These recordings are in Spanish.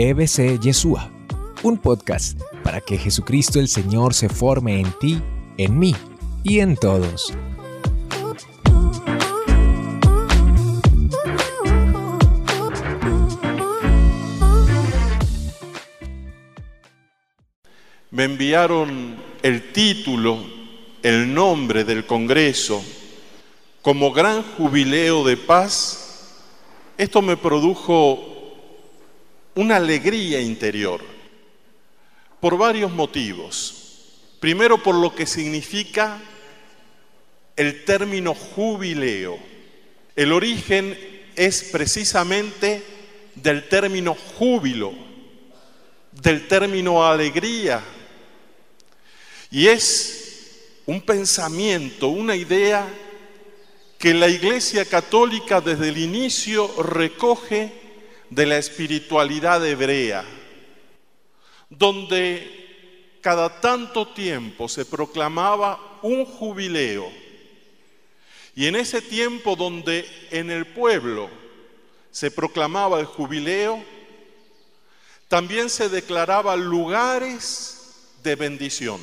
EBC Yeshua, un podcast para que Jesucristo el Señor se forme en ti, en mí y en todos. Me enviaron el título, el nombre del Congreso como gran jubileo de paz. Esto me produjo una alegría interior por varios motivos. Primero por lo que significa el término jubileo. El origen es precisamente del término júbilo, del término alegría. Y es un pensamiento, una idea que la Iglesia Católica desde el inicio recoge de la espiritualidad hebrea, donde cada tanto tiempo se proclamaba un jubileo. Y en ese tiempo donde en el pueblo se proclamaba el jubileo, también se declaraba lugares de bendición,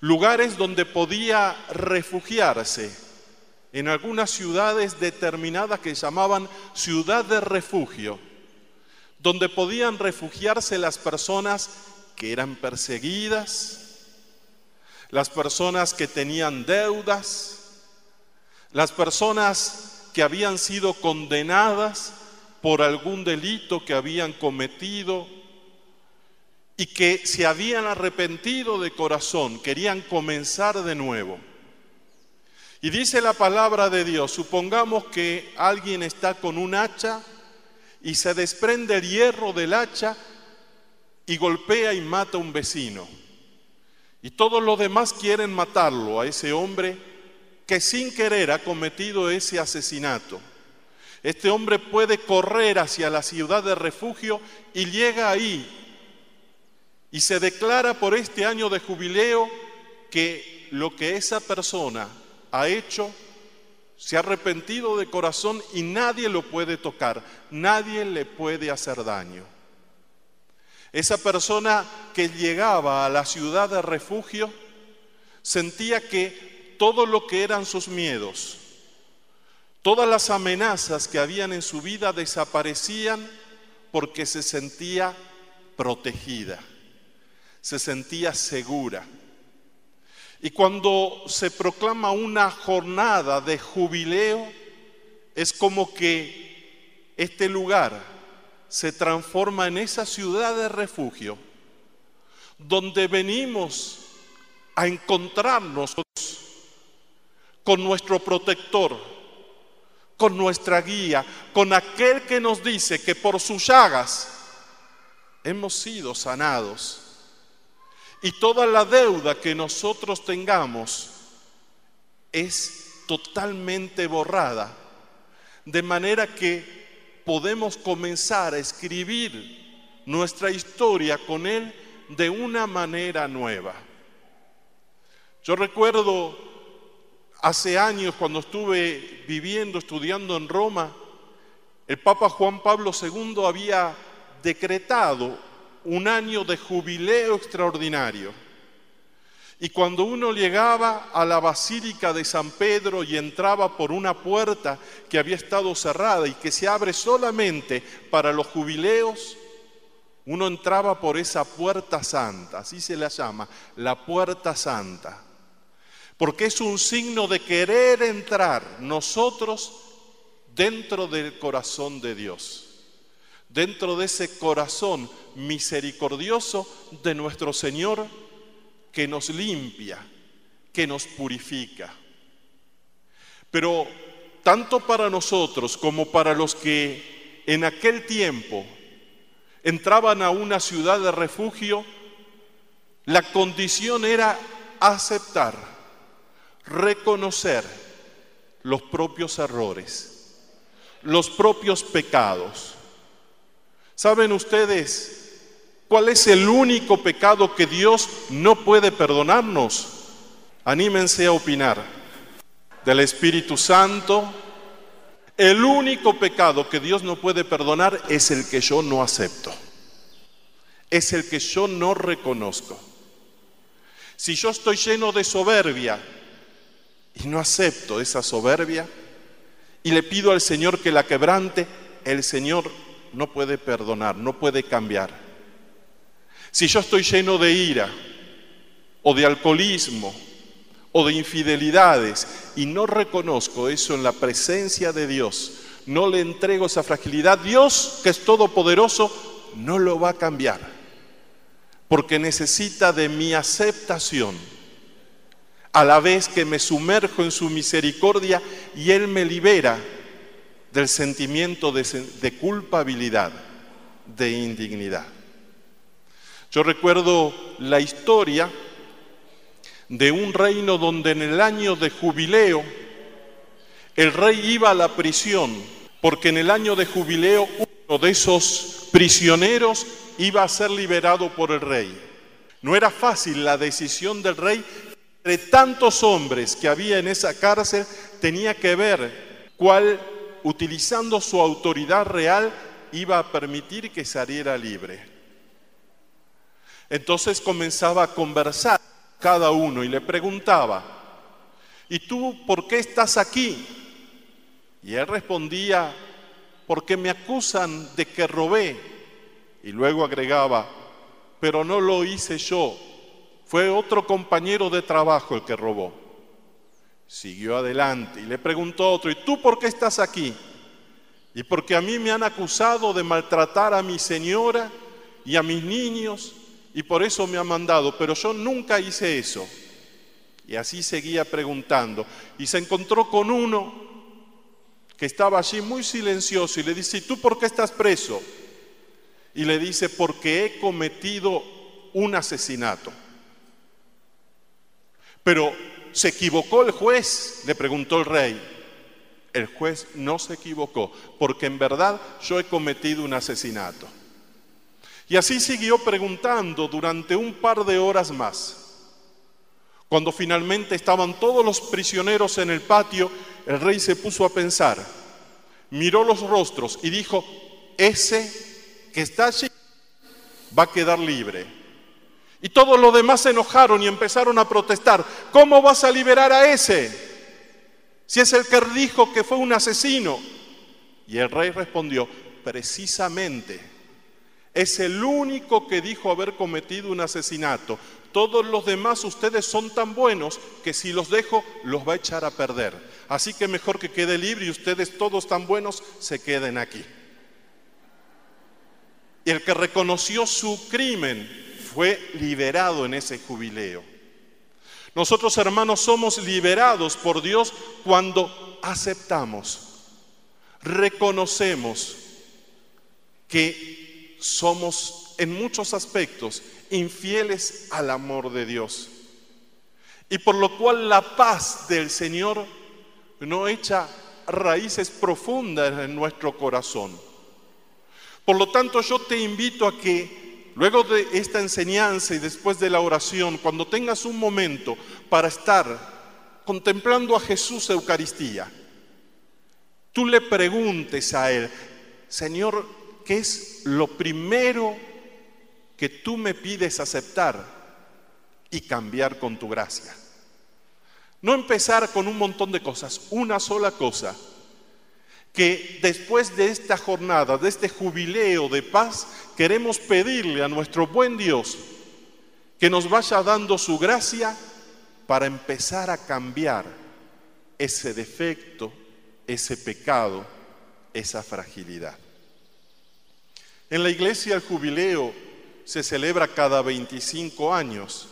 lugares donde podía refugiarse en algunas ciudades determinadas que llamaban ciudad de refugio, donde podían refugiarse las personas que eran perseguidas, las personas que tenían deudas, las personas que habían sido condenadas por algún delito que habían cometido y que se habían arrepentido de corazón, querían comenzar de nuevo. Y dice la palabra de Dios, supongamos que alguien está con un hacha y se desprende el hierro del hacha y golpea y mata a un vecino. Y todos los demás quieren matarlo a ese hombre que sin querer ha cometido ese asesinato. Este hombre puede correr hacia la ciudad de refugio y llega ahí y se declara por este año de jubileo que lo que esa persona ha hecho, se ha arrepentido de corazón y nadie lo puede tocar, nadie le puede hacer daño. Esa persona que llegaba a la ciudad de refugio sentía que todo lo que eran sus miedos, todas las amenazas que habían en su vida desaparecían porque se sentía protegida, se sentía segura. Y cuando se proclama una jornada de jubileo, es como que este lugar se transforma en esa ciudad de refugio, donde venimos a encontrarnos con nuestro protector, con nuestra guía, con aquel que nos dice que por sus llagas hemos sido sanados y toda la deuda que nosotros tengamos es totalmente borrada. De manera que podemos comenzar a escribir nuestra historia con Él de una manera nueva. Yo recuerdo hace años cuando estuve viviendo, estudiando en Roma, el Papa Juan Pablo II había decretado un año de jubileo extraordinario. Y cuando uno llegaba a la Basílica de San Pedro y entraba por una puerta que había estado cerrada y que se abre solamente para los jubileos, uno entraba por esa puerta santa, así se la llama, la puerta santa, porque es un signo de querer entrar nosotros dentro del corazón de Dios dentro de ese corazón misericordioso de nuestro Señor que nos limpia, que nos purifica. Pero tanto para nosotros como para los que en aquel tiempo entraban a una ciudad de refugio, la condición era aceptar, reconocer los propios errores, los propios pecados ¿Saben ustedes cuál es el único pecado que Dios no puede perdonarnos? Anímense a opinar. Del Espíritu Santo, El único pecado que Dios no puede perdonar es el que yo no acepto. Es el que yo no reconozco. Si yo estoy lleno de soberbia y no acepto esa soberbia y le pido al Señor que la quebrante, el Señor no puede perdonar, no puede cambiar. Si yo estoy lleno de ira o de alcoholismo o de infidelidades y no reconozco eso en la presencia de Dios, no le entrego esa fragilidad, Dios, que es todopoderoso, no lo va a cambiar, porque necesita de mi aceptación, a la vez que me sumerjo en su misericordia y Él me libera del sentimiento de, culpabilidad, de indignidad. Yo recuerdo la historia de un reino donde en el año de jubileo el rey iba a la prisión, porque en el año de jubileo uno de esos prisioneros iba a ser liberado por el rey. No era fácil la decisión del rey, entre tantos hombres que había en esa cárcel, tenía que ver cuál, utilizando su autoridad real, iba a permitir que saliera libre. Entonces comenzaba a conversar cada uno y le preguntaba, ¿y tú por qué estás aquí? Y él respondía, porque me acusan de que robé. Y luego agregaba, pero no lo hice yo, fue otro compañero de trabajo el que robó. Siguió adelante y le preguntó a otro, ¿y tú por qué estás aquí? Y porque a mí me han acusado de maltratar a mi señora y a mis niños y por eso me ha mandado, pero yo nunca hice eso. Y así seguía preguntando. Y se encontró con uno que estaba allí muy silencioso y le dice, ¿y tú por qué estás preso? Y le dice, porque he cometido un asesinato. Pero, ¿se equivocó el juez? Le preguntó el rey. El juez no se equivocó, porque en verdad yo he cometido un asesinato. Y así siguió preguntando durante un par de horas más. Cuando finalmente estaban todos los prisioneros en el patio, el rey se puso a pensar, miró los rostros y dijo, ese que está allí va a quedar libre. Y todos los demás se enojaron y empezaron a protestar, ¿cómo vas a liberar a ese? Si es el que dijo que fue un asesino. Y el rey respondió, precisamente es el único que dijo haber cometido un asesinato. Todos los demás ustedes son tan buenos que si los dejo los va a echar a perder. Así que mejor que quede libre y ustedes todos tan buenos se queden aquí. Y el que reconoció su crimen fue liberado en ese jubileo. Nosotros hermanos somos liberados por Dios cuando aceptamos, reconocemos que somos en muchos aspectos infieles al amor de Dios. Y por lo cual la paz del Señor no echa raíces profundas en nuestro corazón. Por lo tanto, yo te invito a que luego de esta enseñanza y después de la oración, cuando tengas un momento para estar contemplando a Jesús Eucaristía, tú le preguntes a Él, Señor, ¿qué es lo primero que tú me pides aceptar y cambiar con tu gracia? No empezar con un montón de cosas, una sola cosa, que después de esta jornada, de este jubileo de paz, queremos pedirle a nuestro buen Dios que nos vaya dando su gracia para empezar a cambiar ese defecto, ese pecado, esa fragilidad. En la iglesia el jubileo se celebra cada 25 años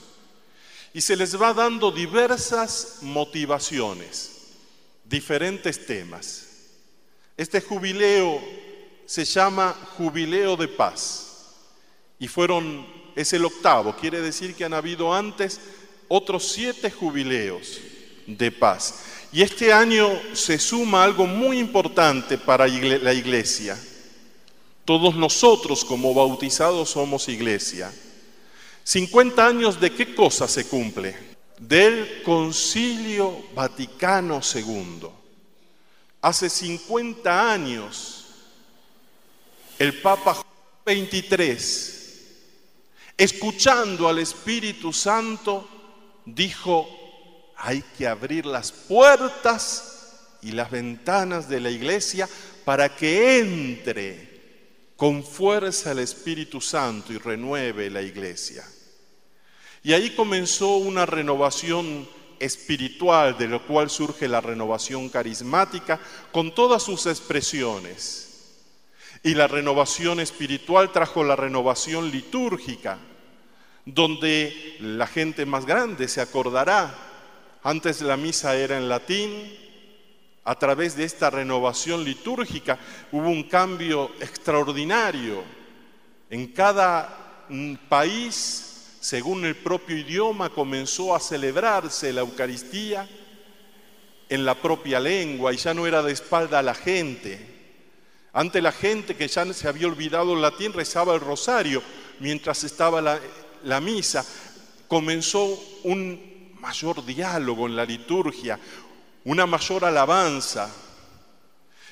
y se les va dando diversas motivaciones, diferentes temas. Este jubileo se llama Jubileo de Paz y fueron, es el octavo, quiere decir que han habido antes otros siete jubileos de paz. Y este año se suma algo muy importante para la iglesia todos nosotros como bautizados somos iglesia. 50 años de qué cosa se cumple? Del Concilio Vaticano II. Hace 50 años, el Papa 23, escuchando al Espíritu Santo, dijo, hay que abrir las puertas y las ventanas de la iglesia para que entre con fuerza el Espíritu Santo y renueve la iglesia. Y ahí comenzó una renovación espiritual, de lo cual surge la renovación carismática, con todas sus expresiones. Y la renovación espiritual trajo la renovación litúrgica, donde la gente más grande se acordará. Antes la misa era en latín, a través de esta renovación litúrgica hubo un cambio extraordinario. En cada mm, país según el propio idioma, comenzó a celebrarse la Eucaristía en la propia lengua y ya no era de espalda a la gente. Ante la gente que ya se había olvidado el latín rezaba el rosario mientras estaba la, la misa. Comenzó un mayor diálogo en la liturgia, una mayor alabanza.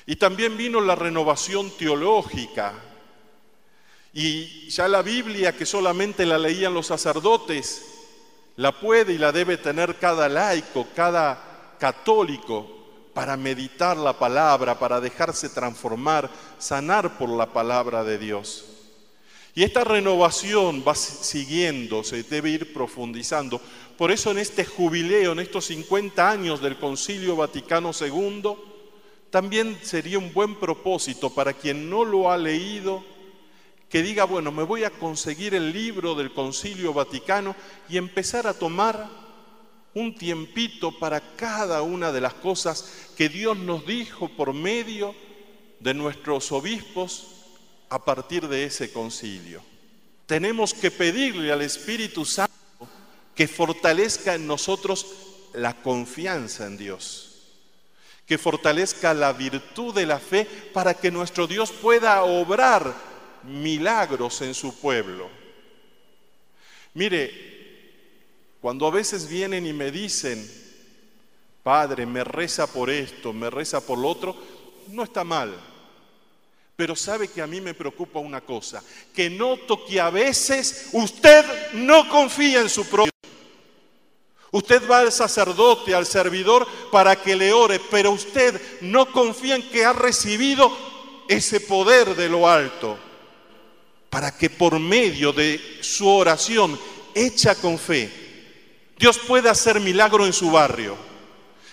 Y también vino la renovación teológica y ya la Biblia, que solamente la leían los sacerdotes, la puede y la debe tener cada laico, cada católico, para meditar la palabra, para dejarse transformar, sanar por la palabra de Dios. Y esta renovación va siguiendo, se debe ir profundizando. Por eso en este jubileo, en estos 50 años del Concilio Vaticano II, también sería un buen propósito para quien no lo ha leído, que diga, bueno, me voy a conseguir el libro del Concilio Vaticano y empezar a tomar un tiempito para cada una de las cosas que Dios nos dijo por medio de nuestros obispos a partir de ese concilio. Tenemos que pedirle al Espíritu Santo que fortalezca en nosotros la confianza en Dios, que fortalezca la virtud de la fe para que nuestro Dios pueda obrar milagros en su pueblo. Mire, cuando a veces vienen y me dicen, Padre, me reza por esto, me reza por lo otro, no está mal. Pero sabe que a mí me preocupa una cosa, que noto que a veces usted no confía en su propio. Usted va al sacerdote, al servidor, para que le ore, pero usted no confía en que ha recibido ese poder de lo alto para que por medio de su oración hecha con fe, Dios pueda hacer milagro en su barrio,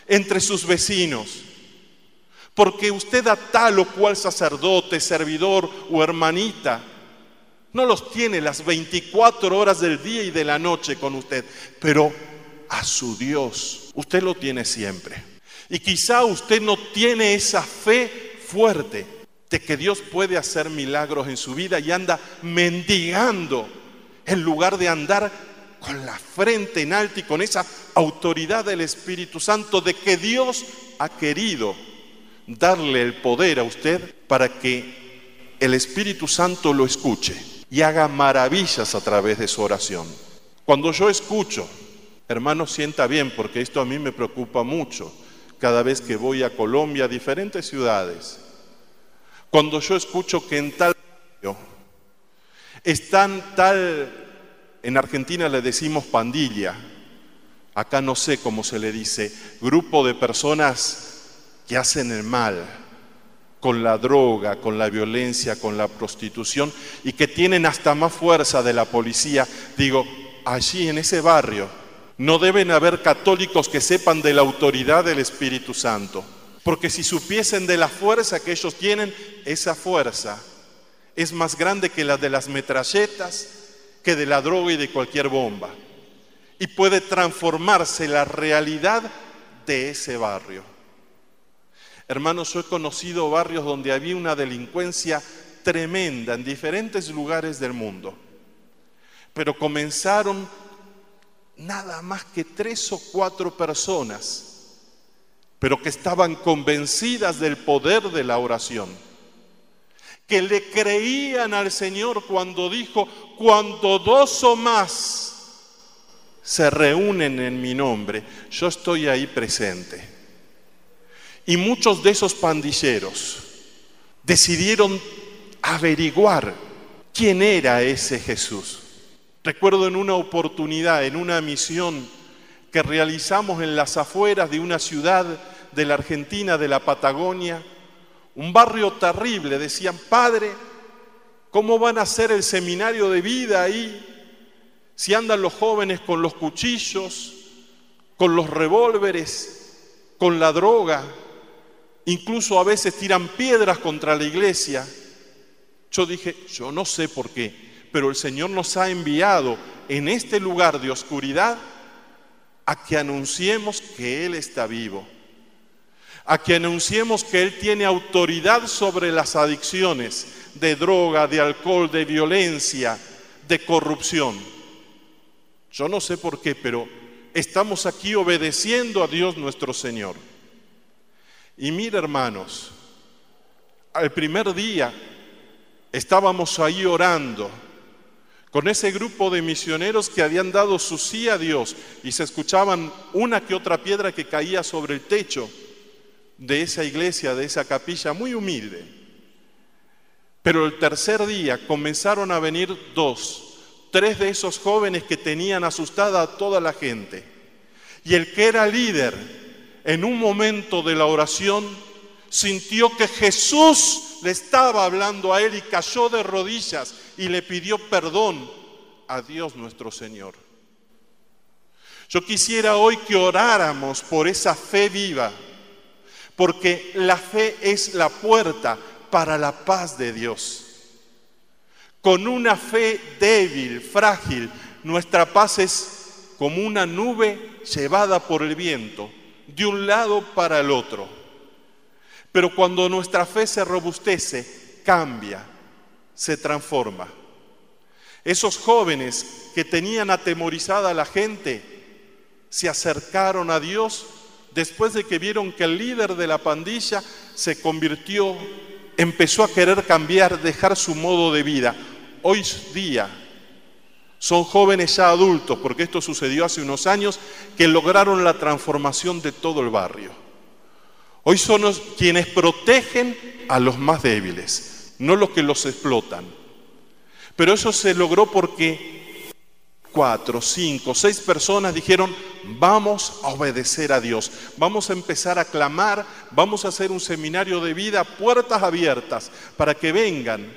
entre sus vecinos. Porque usted a tal o cual sacerdote, servidor o hermanita, no los tiene las 24 horas del día y de la noche con usted, pero a su Dios usted lo tiene siempre. Y quizá usted no tiene esa fe fuerte, de que Dios puede hacer milagros en su vida y anda mendigando en lugar de andar con la frente en alto y con esa autoridad del Espíritu Santo de que Dios ha querido darle el poder a usted para que el Espíritu Santo lo escuche y haga maravillas a través de su oración. Cuando yo escucho, hermano, sienta bien, porque esto a mí me preocupa mucho cada vez que voy a Colombia, a diferentes ciudades cuando yo escucho que en tal están tal, en Argentina le decimos pandilla, acá no sé cómo se le dice, grupo de personas que hacen el mal con la droga, con la violencia, con la prostitución y que tienen hasta más fuerza de la policía, digo, allí en ese barrio no deben haber católicos que sepan de la autoridad del Espíritu Santo. Porque si supiesen de la fuerza que ellos tienen, esa fuerza es más grande que la de las metralletas, que de la droga y de cualquier bomba. Y puede transformarse la realidad de ese barrio. Hermanos, yo he conocido barrios donde había una delincuencia tremenda en diferentes lugares del mundo. Pero comenzaron nada más que tres o cuatro personas pero que estaban convencidas del poder de la oración, que le creían al Señor cuando dijo, cuando dos o más se reúnen en mi nombre, yo estoy ahí presente. Y muchos de esos pandilleros decidieron averiguar quién era ese Jesús. Recuerdo en una oportunidad, en una misión que realizamos en las afueras de una ciudad de la Argentina, de la Patagonia, un barrio terrible, decían, Padre, ¿cómo van a hacer el seminario de vida ahí? Si andan los jóvenes con los cuchillos, con los revólveres, con la droga, incluso a veces tiran piedras contra la iglesia. Yo dije, yo no sé por qué, pero el Señor nos ha enviado en este lugar de oscuridad a que anunciemos que Él está vivo, a que anunciemos que Él tiene autoridad sobre las adicciones de droga, de alcohol, de violencia, de corrupción. Yo no sé por qué, pero estamos aquí obedeciendo a Dios nuestro Señor. Y mira, hermanos, al primer día estábamos ahí orando con ese grupo de misioneros que habían dado su sí a Dios y se escuchaban una que otra piedra que caía sobre el techo de esa iglesia, de esa capilla muy humilde. Pero el tercer día comenzaron a venir dos, tres de esos jóvenes que tenían asustada a toda la gente. Y el que era líder en un momento de la oración sintió que Jesús le estaba hablando a él y cayó de rodillas y le pidió perdón a Dios nuestro Señor. Yo quisiera hoy que oráramos por esa fe viva, porque la fe es la puerta para la paz de Dios. Con una fe débil, frágil, nuestra paz es como una nube llevada por el viento, de un lado para el otro. Pero cuando nuestra fe se robustece, cambia, se transforma. Esos jóvenes que tenían atemorizada a la gente se acercaron a Dios después de que vieron que el líder de la pandilla se convirtió, empezó a querer cambiar, dejar su modo de vida. Hoy día son jóvenes ya adultos, porque esto sucedió hace unos años, que lograron la transformación de todo el barrio. Hoy son quienes protegen a los más débiles no los que los explotan. Pero eso se logró porque cuatro, cinco, seis personas dijeron, vamos a obedecer a Dios, vamos a empezar a clamar, vamos a hacer un seminario de vida, puertas abiertas, para que vengan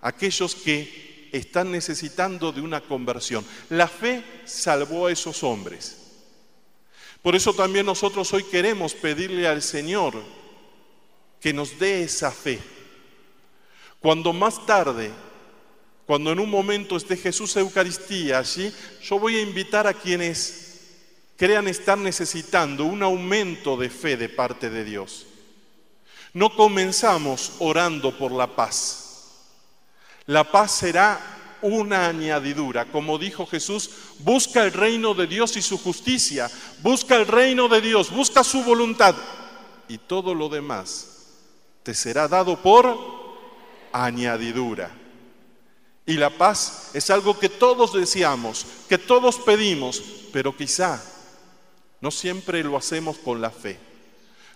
aquellos que están necesitando de una conversión. La fe salvó a esos hombres. Por eso también nosotros hoy queremos pedirle al Señor que nos dé esa fe cuando más tarde, cuando en un momento esté Jesús Eucaristía allí, yo voy a invitar a quienes crean estar necesitando un aumento de fe de parte de Dios. No comenzamos orando por la paz. La paz será una añadidura. Como dijo Jesús, busca el reino de Dios y su justicia, busca el reino de Dios, busca su voluntad y todo lo demás te será dado por añadidura. Y la paz es algo que todos deseamos, que todos pedimos, pero quizá no siempre lo hacemos con la fe.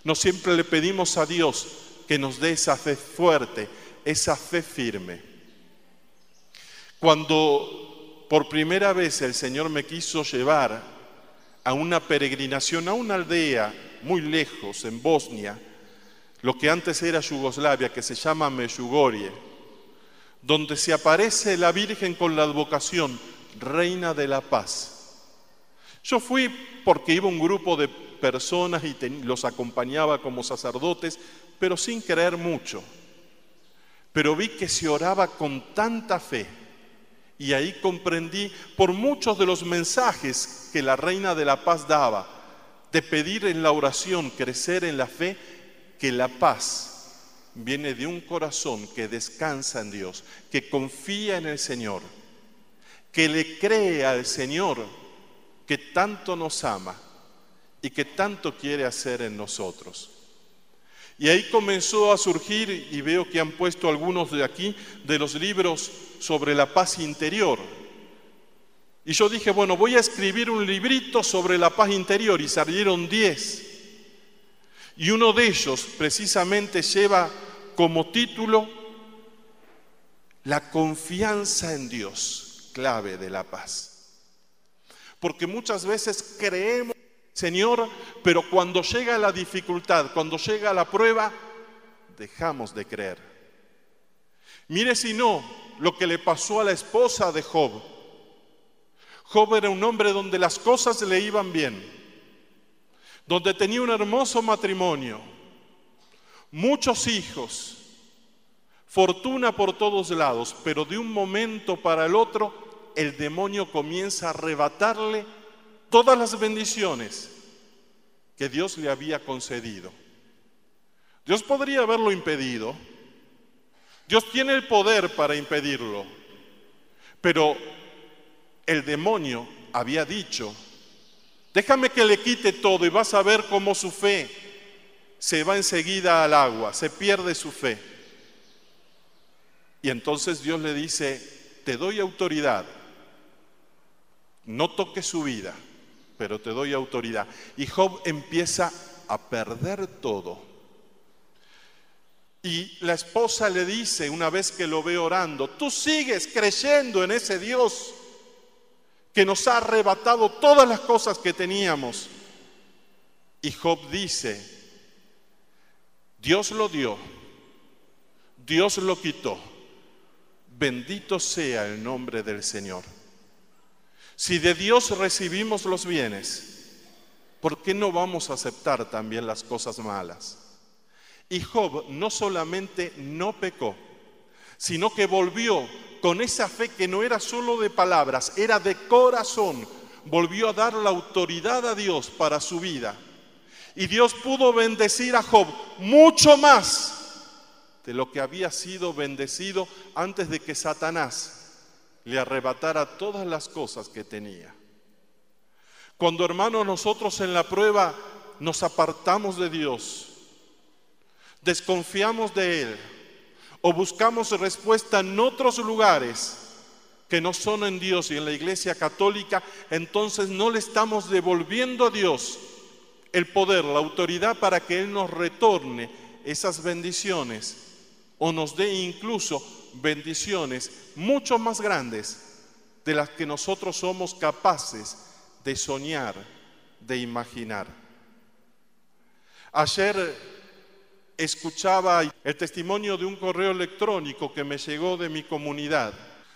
No siempre le pedimos a Dios que nos dé esa fe fuerte, esa fe firme. Cuando por primera vez el Señor me quiso llevar a una peregrinación a una aldea muy lejos, en Bosnia, lo que antes era Yugoslavia, que se llama Meyugorie, donde se aparece la Virgen con la advocación Reina de la Paz. Yo fui porque iba un grupo de personas y los acompañaba como sacerdotes, pero sin creer mucho. Pero vi que se oraba con tanta fe y ahí comprendí por muchos de los mensajes que la Reina de la Paz daba, de pedir en la oración, crecer en la fe, que la paz viene de un corazón que descansa en Dios, que confía en el Señor, que le cree al Señor que tanto nos ama y que tanto quiere hacer en nosotros. Y ahí comenzó a surgir, y veo que han puesto algunos de aquí, de los libros sobre la paz interior. Y yo dije, bueno, voy a escribir un librito sobre la paz interior y salieron diez. Y uno de ellos precisamente lleva como título La confianza en Dios, clave de la paz. Porque muchas veces creemos, Señor, pero cuando llega la dificultad, cuando llega la prueba, dejamos de creer. Mire si no lo que le pasó a la esposa de Job. Job era un hombre donde las cosas le iban bien donde tenía un hermoso matrimonio, muchos hijos, fortuna por todos lados, pero de un momento para el otro el demonio comienza a arrebatarle todas las bendiciones que Dios le había concedido. Dios podría haberlo impedido, Dios tiene el poder para impedirlo, pero el demonio había dicho Déjame que le quite todo y vas a ver cómo su fe se va enseguida al agua, se pierde su fe. Y entonces Dios le dice, te doy autoridad, no toques su vida, pero te doy autoridad. Y Job empieza a perder todo. Y la esposa le dice, una vez que lo ve orando, tú sigues creyendo en ese Dios que nos ha arrebatado todas las cosas que teníamos. Y Job dice, Dios lo dio, Dios lo quitó, bendito sea el nombre del Señor. Si de Dios recibimos los bienes, ¿por qué no vamos a aceptar también las cosas malas? Y Job no solamente no pecó, sino que volvió con esa fe que no era solo de palabras, era de corazón, volvió a dar la autoridad a Dios para su vida. Y Dios pudo bendecir a Job mucho más de lo que había sido bendecido antes de que Satanás le arrebatara todas las cosas que tenía. Cuando hermanos nosotros en la prueba nos apartamos de Dios, desconfiamos de Él, o buscamos respuesta en otros lugares que no son en Dios y en la iglesia católica, entonces no le estamos devolviendo a Dios el poder, la autoridad para que Él nos retorne esas bendiciones o nos dé incluso bendiciones mucho más grandes de las que nosotros somos capaces de soñar, de imaginar. Ayer escuchaba el testimonio de un correo electrónico que me llegó de mi comunidad,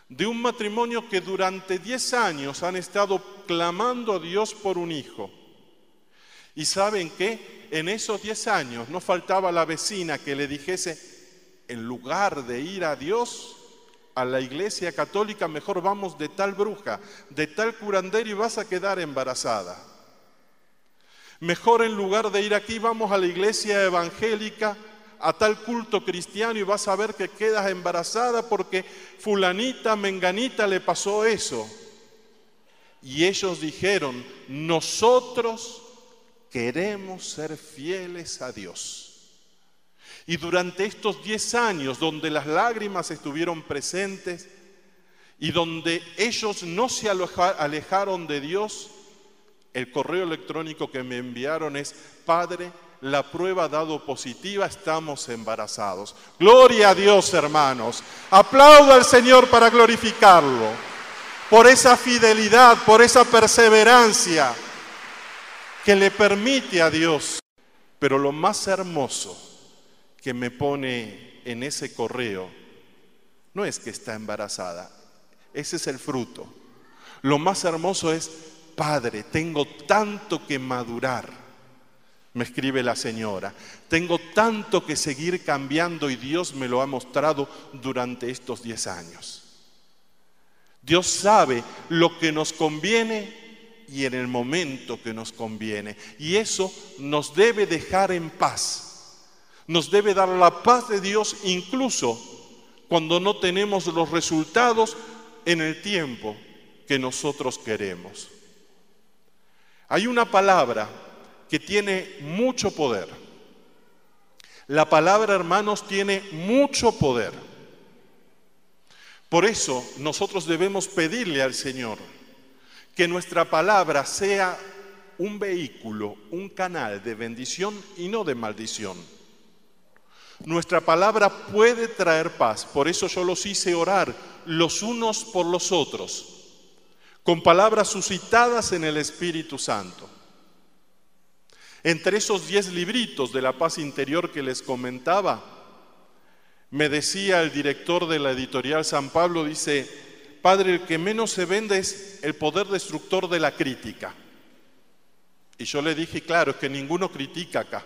de un matrimonio que durante 10 años han estado clamando a Dios por un hijo. Y saben que en esos 10 años no faltaba la vecina que le dijese, en lugar de ir a Dios, a la iglesia católica, mejor vamos de tal bruja, de tal curandero y vas a quedar embarazada. Mejor en lugar de ir aquí, vamos a la iglesia evangélica, a tal culto cristiano y vas a ver que quedas embarazada porque fulanita, menganita le pasó eso. Y ellos dijeron, nosotros queremos ser fieles a Dios. Y durante estos diez años donde las lágrimas estuvieron presentes y donde ellos no se alejaron de Dios, el correo electrónico que me enviaron es, Padre, la prueba ha dado positiva, estamos embarazados. Gloria a Dios, hermanos. Aplaudo al Señor para glorificarlo. Por esa fidelidad, por esa perseverancia que le permite a Dios. Pero lo más hermoso que me pone en ese correo no es que está embarazada, ese es el fruto. Lo más hermoso es Padre, tengo tanto que madurar, me escribe la señora, tengo tanto que seguir cambiando y Dios me lo ha mostrado durante estos 10 años. Dios sabe lo que nos conviene y en el momento que nos conviene. Y eso nos debe dejar en paz. Nos debe dar la paz de Dios incluso cuando no tenemos los resultados en el tiempo que nosotros queremos. Hay una palabra que tiene mucho poder. La palabra, hermanos, tiene mucho poder. Por eso nosotros debemos pedirle al Señor que nuestra palabra sea un vehículo, un canal de bendición y no de maldición. Nuestra palabra puede traer paz, por eso yo los hice orar los unos por los otros, con palabras suscitadas en el Espíritu Santo. Entre esos diez libritos de la paz interior que les comentaba, me decía el director de la editorial San Pablo, dice, Padre, el que menos se vende es el poder destructor de la crítica. Y yo le dije, claro, es que ninguno critica acá.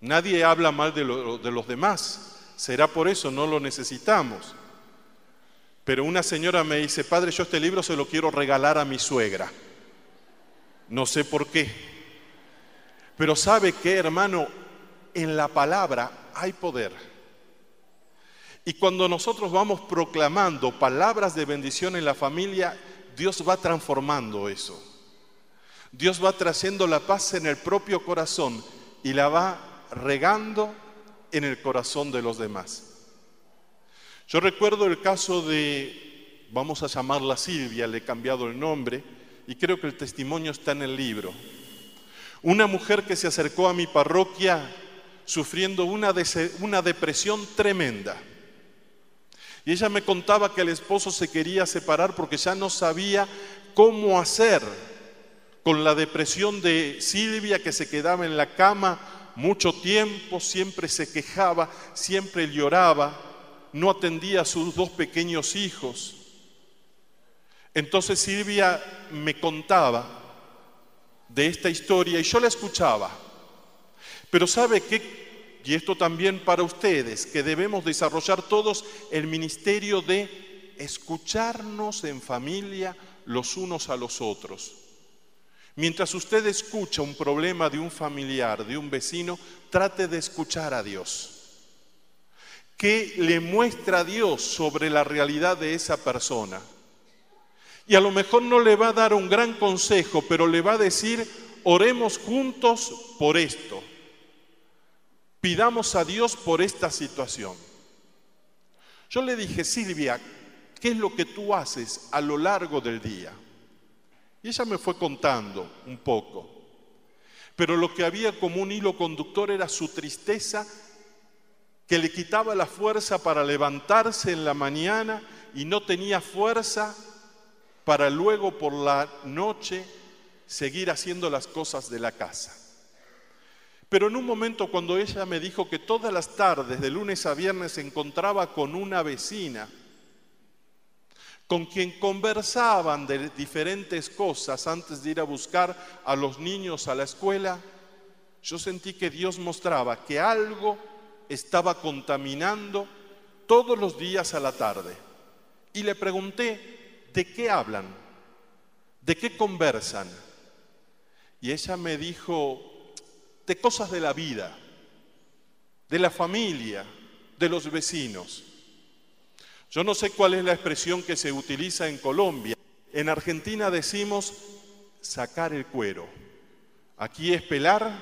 Nadie habla mal de, de los demás. Será por eso, no lo necesitamos. Pero una señora me dice, Padre, yo este libro se lo quiero regalar a mi suegra. No sé por qué. Pero sabe que, hermano, en la palabra hay poder. Y cuando nosotros vamos proclamando palabras de bendición en la familia, Dios va transformando eso. Dios va trayendo la paz en el propio corazón y la va regando en el corazón de los demás. Yo recuerdo el caso de, vamos a llamarla Silvia, le he cambiado el nombre, y creo que el testimonio está en el libro. Una mujer que se acercó a mi parroquia sufriendo una, una depresión tremenda. Y ella me contaba que el esposo se quería separar porque ya no sabía cómo hacer con la depresión de Silvia que se quedaba en la cama mucho tiempo, siempre se quejaba, siempre lloraba, no atendía a sus dos pequeños hijos. Entonces Silvia me contaba de esta historia y yo la escuchaba. Pero ¿sabe qué y esto también para ustedes, que debemos desarrollar todos el ministerio de escucharnos en familia los unos a los otros. Mientras usted escucha un problema de un familiar, de un vecino, trate de escuchar a Dios. ¿Qué le muestra a Dios sobre la realidad de esa persona? Y a lo mejor no le va a dar un gran consejo, pero le va a decir, oremos juntos por esto Pidamos a Dios por esta situación. Yo le dije, Silvia, ¿qué es lo que tú haces a lo largo del día? Y ella me fue contando un poco. Pero lo que había como un hilo conductor era su tristeza que le quitaba la fuerza para levantarse en la mañana y no tenía fuerza para luego por la noche seguir haciendo las cosas de la casa. Pero en un momento cuando ella me dijo que todas las tardes, de lunes a viernes, se encontraba con una vecina, con quien conversaban de diferentes cosas antes de ir a buscar a los niños a la escuela, yo sentí que Dios mostraba que algo estaba contaminando todos los días a la tarde. Y le pregunté, ¿de qué hablan? ¿De qué conversan? Y ella me dijo, de cosas de la vida, de la familia, de los vecinos. Yo no sé cuál es la expresión que se utiliza en Colombia. En Argentina decimos sacar el cuero. Aquí es pelar,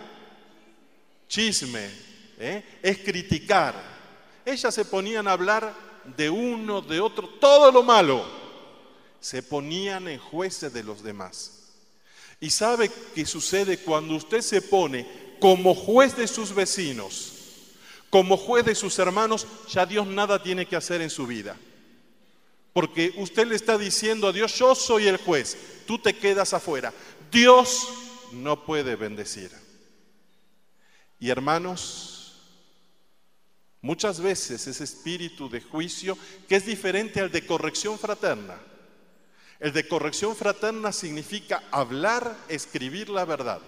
chisme, ¿eh? es criticar. Ellas se ponían a hablar de uno, de otro, todo lo malo. Se ponían en jueces de los demás. ¿Y sabe qué sucede cuando usted se pone como juez de sus vecinos, como juez de sus hermanos, ya Dios nada tiene que hacer en su vida. Porque usted le está diciendo a Dios, yo soy el juez, tú te quedas afuera. Dios no puede bendecir. Y hermanos, muchas veces ese espíritu de juicio, que es diferente al de corrección fraterna, el de corrección fraterna significa hablar, escribir la verdad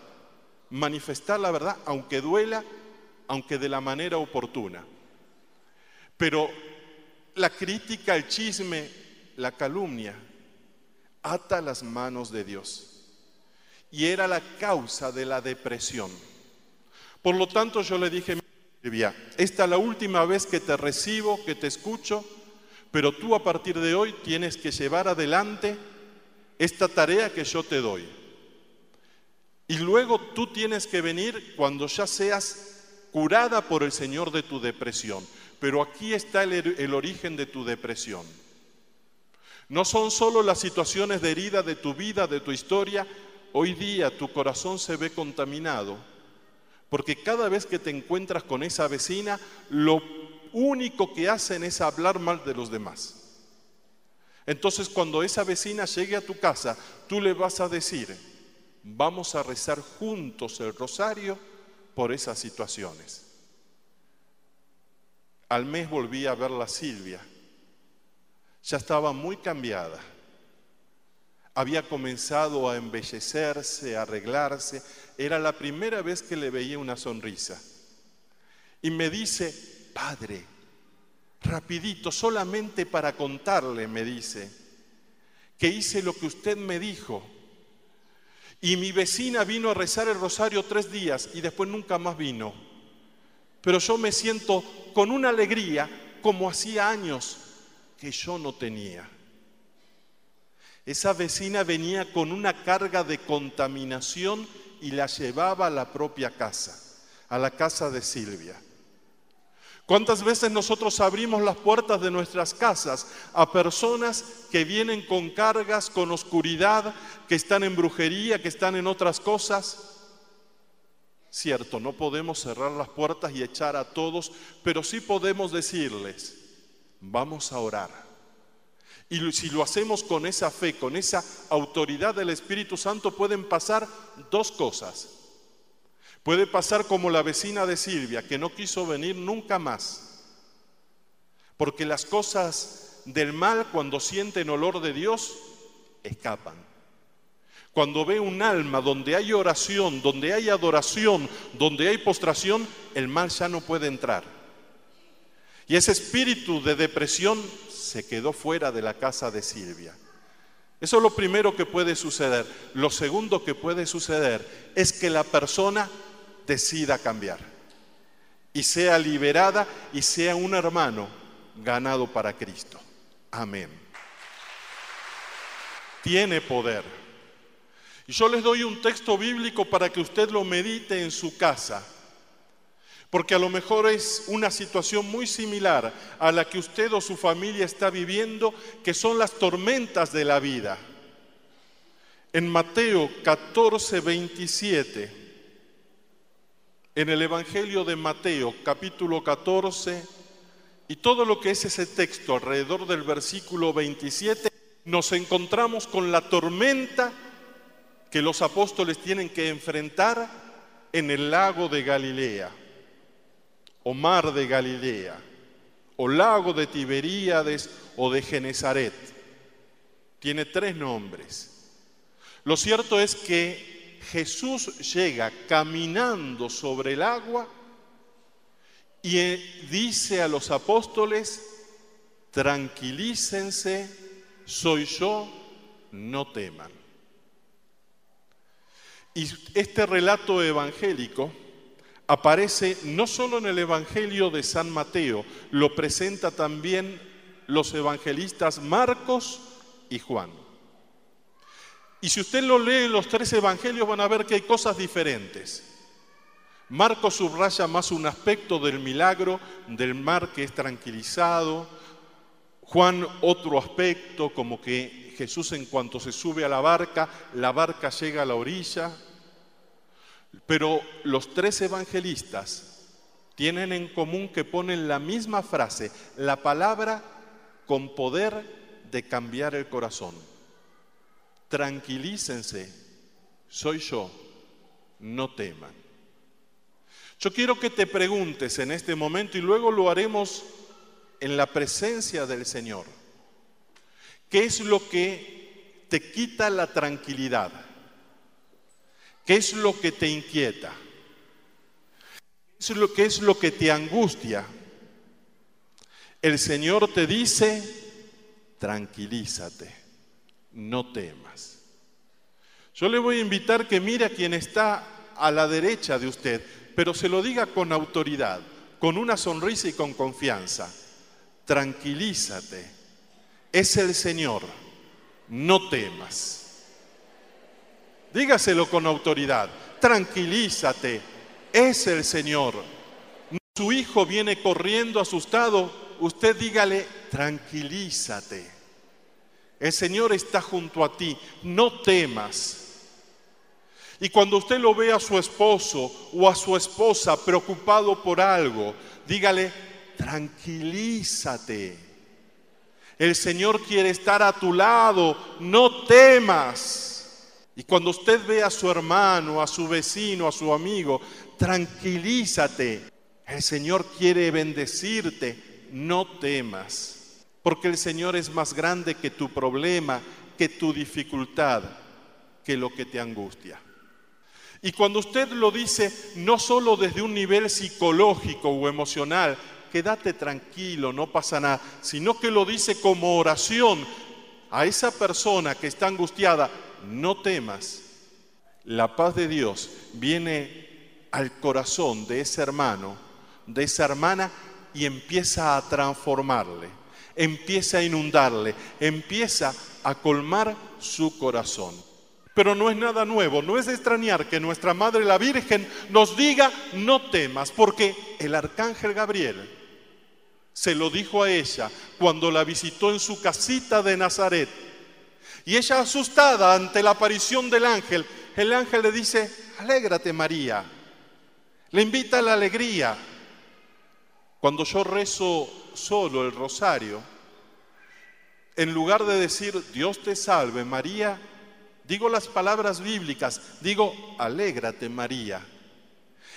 manifestar la verdad, aunque duela, aunque de la manera oportuna. Pero la crítica, el chisme, la calumnia, ata las manos de Dios. Y era la causa de la depresión. Por lo tanto, yo le dije, esta es la última vez que te recibo, que te escucho, pero tú a partir de hoy tienes que llevar adelante esta tarea que yo te doy. Y luego tú tienes que venir cuando ya seas curada por el Señor de tu depresión. Pero aquí está el, origen de tu depresión. No son solo las situaciones de herida de tu vida, de tu historia, hoy día tu corazón se ve contaminado, porque cada vez que te encuentras con esa vecina, lo único que hacen es hablar mal de los demás. Entonces cuando esa vecina llegue a tu casa, tú le vas a decir, vamos a rezar juntos el rosario por esas situaciones. Al mes volví a ver a Silvia. Ya estaba muy cambiada. Había comenzado a embellecerse, a arreglarse. Era la primera vez que le veía una sonrisa. Y me dice, Padre, rapidito, solamente para contarle, me dice, que hice lo que usted me dijo. Y mi vecina vino a rezar el rosario tres días y después nunca más vino. Pero yo me siento con una alegría como hacía años que yo no tenía. Esa vecina venía con una carga de contaminación y la llevaba a la propia casa, a la casa de Silvia. ¿Cuántas veces nosotros abrimos las puertas de nuestras casas a personas que vienen con cargas, con oscuridad, que están en brujería, que están en otras cosas? Cierto, no podemos cerrar las puertas y echar a todos, pero sí podemos decirles, vamos a orar. Y si lo hacemos con esa fe, con esa autoridad del Espíritu Santo, pueden pasar dos cosas. Puede pasar como la vecina de Silvia, que no quiso venir nunca más. Porque las cosas del mal, cuando sienten olor de Dios, escapan. Cuando ve un alma donde hay oración, donde hay adoración, donde hay postración, el mal ya no puede entrar. Y ese espíritu de depresión se quedó fuera de la casa de Silvia. Eso es lo primero que puede suceder. Lo segundo que puede suceder es que la persona decida cambiar y sea liberada y sea un hermano ganado para Cristo. Amén. Tiene poder. Y yo les doy un texto bíblico para que usted lo medite en su casa, porque a lo mejor es una situación muy similar a la que usted o su familia está viviendo, que son las tormentas de la vida. En Mateo 14, 27 en el Evangelio de Mateo capítulo 14 y todo lo que es ese texto alrededor del versículo 27, nos encontramos con la tormenta que los apóstoles tienen que enfrentar en el lago de Galilea, o mar de Galilea, o lago de Tiberíades o de Genezaret. Tiene tres nombres. Lo cierto es que Jesús llega caminando sobre el agua y eh, dice a los apóstoles, tranquilícense, soy yo, no teman. Y este relato evangélico aparece no solo en el Evangelio de San Mateo, lo presenta también los evangelistas Marcos y Juan. Y si usted lo lee los tres evangelios van a ver que hay cosas diferentes. Marcos subraya más un aspecto del milagro del mar que es tranquilizado. Juan otro aspecto como que Jesús en cuanto se sube a la barca, la barca llega a la orilla. Pero los tres evangelistas tienen en común que ponen la misma frase, la palabra con poder de cambiar el corazón tranquilícense, soy yo, no teman. Yo quiero que te preguntes en este momento y luego lo haremos en la presencia del Señor. ¿Qué es lo que te quita la tranquilidad? ¿Qué es lo que te inquieta? ¿Qué es lo que te angustia? El Señor te dice, tranquilízate no temas. Yo le voy a invitar que mire a quien está a la derecha de usted, pero se lo diga con autoridad, con una sonrisa y con confianza. Tranquilízate, es el Señor, no temas. Dígaselo con autoridad, tranquilízate, es el Señor. Su hijo viene corriendo asustado, usted dígale, tranquilízate. El Señor está junto a ti, no temas. Y cuando usted lo ve a su esposo o a su esposa preocupado por algo, dígale, tranquilízate. El Señor quiere estar a tu lado, no temas. Y cuando usted ve a su hermano, a su vecino, a su amigo, tranquilízate. El Señor quiere bendecirte, no temas. Porque el Señor es más grande que tu problema, que tu dificultad, que lo que te angustia. Y cuando usted lo dice no solo desde un nivel psicológico o emocional, quédate tranquilo, no pasa nada, sino que lo dice como oración a esa persona que está angustiada, no temas. La paz de Dios viene al corazón de ese hermano, de esa hermana, y empieza a transformarle, empieza a inundarle, empieza a colmar su corazón. Pero no es nada nuevo, no es de extrañar que nuestra Madre la Virgen nos diga, no temas, porque el arcángel Gabriel se lo dijo a ella cuando la visitó en su casita de Nazaret. Y ella asustada ante la aparición del ángel, el ángel le dice, alégrate María, le invita a la alegría. Cuando yo rezo solo el rosario, en lugar de decir, Dios te salve María, digo las palabras bíblicas, digo, alégrate María.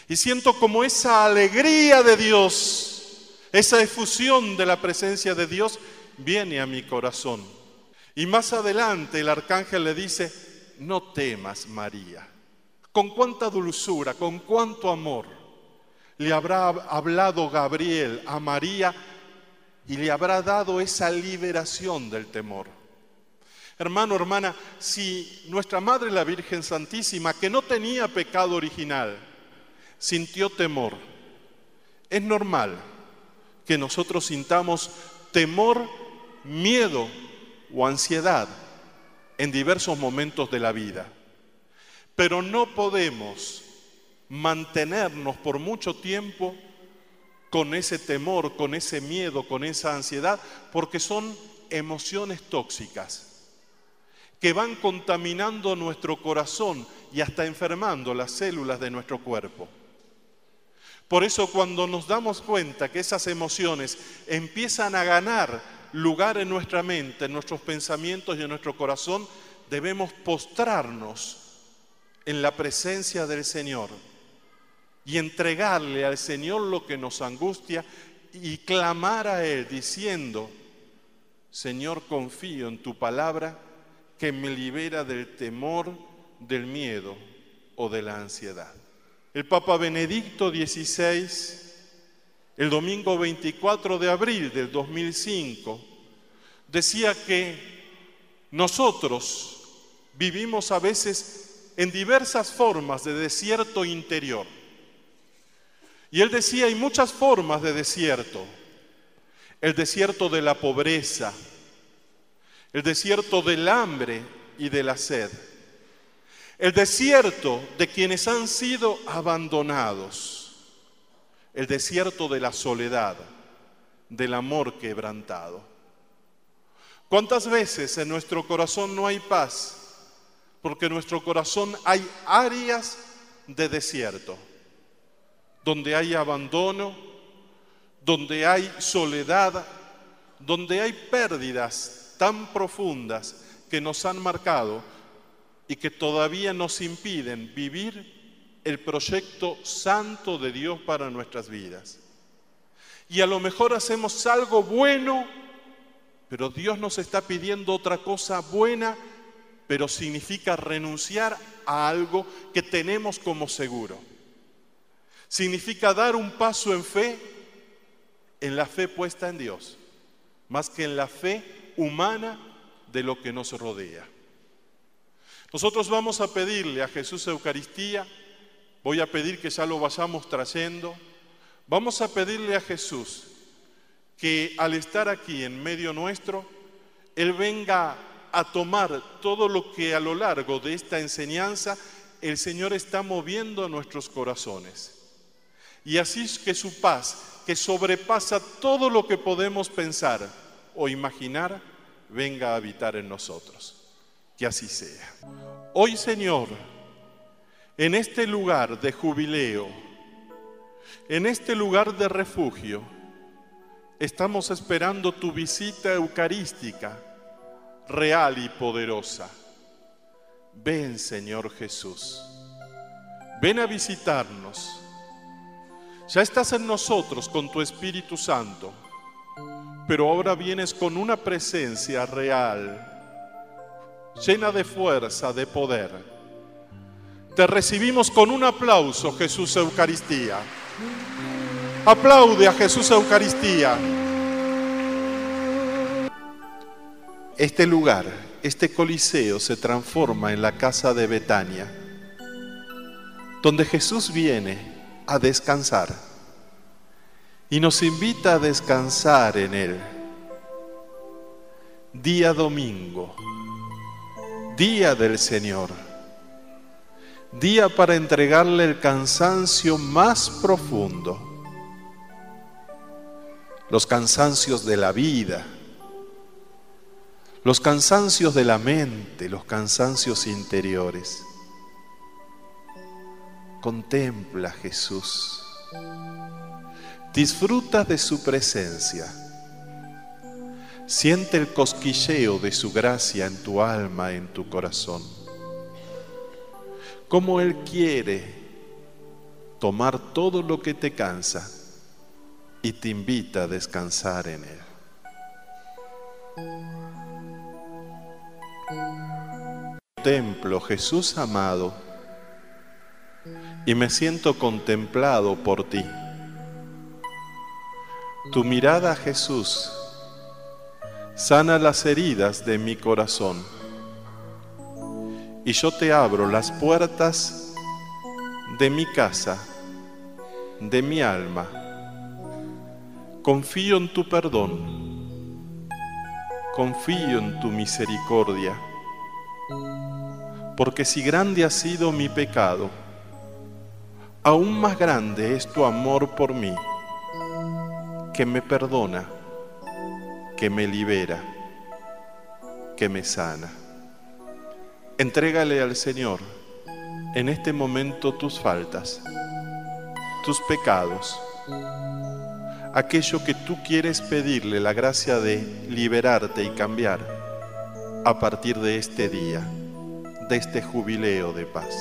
Y siento como esa alegría de Dios, esa efusión de la presencia de Dios viene a mi corazón. Y más adelante el arcángel le dice, no temas María. Con cuánta dulzura, con cuánto amor le habrá hablado Gabriel a María y le habrá dado esa liberación del temor. Hermano, hermana, si nuestra Madre la Virgen Santísima, que no tenía pecado original, sintió temor, es normal que nosotros sintamos temor, miedo o ansiedad en diversos momentos de la vida. Pero no podemos mantenernos por mucho tiempo con ese temor, con ese miedo, con esa ansiedad, porque son emociones tóxicas que van contaminando nuestro corazón y hasta enfermando las células de nuestro cuerpo. Por eso cuando nos damos cuenta que esas emociones empiezan a ganar lugar en nuestra mente, en nuestros pensamientos y en nuestro corazón, debemos postrarnos en la presencia del Señor y entregarle al Señor lo que nos angustia y clamar a Él diciendo, Señor, confío en tu palabra que me libera del temor, del miedo o de la ansiedad. El Papa Benedicto XVI, el domingo 24 de abril del 2005, decía que nosotros vivimos a veces en diversas formas de desierto interior. Y él decía, hay muchas formas de desierto. El desierto de la pobreza, el desierto del hambre y de la sed, el desierto de quienes han sido abandonados, el desierto de la soledad, del amor quebrantado. ¿Cuántas veces en nuestro corazón no hay paz? Porque en nuestro corazón hay áreas de desierto, donde hay abandono, donde hay soledad, donde hay pérdidas tan profundas que nos han marcado y que todavía nos impiden vivir el proyecto santo de Dios para nuestras vidas. Y a lo mejor hacemos algo bueno, pero Dios nos está pidiendo otra cosa buena, pero significa renunciar a algo que tenemos como seguro. Significa dar un paso en fe, en la fe puesta en Dios, más que en la fe humana de lo que nos rodea. Nosotros vamos a pedirle a Jesús Eucaristía, voy a pedir que ya lo vayamos trayendo, vamos a pedirle a Jesús que al estar aquí en medio nuestro, Él venga a tomar todo lo que a lo largo de esta enseñanza el Señor está moviendo a nuestros corazones. Y así es que su paz, que sobrepasa todo lo que podemos pensar, o imaginar venga a habitar en nosotros. Que así sea. Hoy, Señor, en este lugar de jubileo, en este lugar de refugio, estamos esperando tu visita eucarística, real y poderosa. Ven, Señor Jesús. Ven a visitarnos. Ya estás en nosotros con tu Espíritu Santo, pero ahora vienes con una presencia real, llena de fuerza, de poder. Te recibimos con un aplauso, Jesús Eucaristía. Aplaude a Jesús Eucaristía. Este lugar, este coliseo se transforma en la casa de Betania, donde Jesús viene a descansar. Y nos invita a descansar en Él. Día domingo, día del Señor, día para entregarle el cansancio más profundo, los cansancios de la vida, los cansancios de la mente, los cansancios interiores. Contempla a Jesús. Disfruta de su presencia. Siente el cosquilleo de su gracia en tu alma, en tu corazón. Como Él quiere tomar todo lo que te cansa y te invita a descansar en Él. Templo Jesús amado y me siento contemplado por ti. Tu mirada, Jesús, sana las heridas de mi corazón y yo te abro las puertas de mi casa, de mi alma. Confío en tu perdón, confío en tu misericordia porque si grande ha sido mi pecado, aún más grande es tu amor por mí, que me perdona, que me libera, que me sana. Entrégale al Señor en este momento tus faltas, tus pecados, aquello que tú quieres pedirle la gracia de liberarte y cambiar a partir de este día de este jubileo de paz.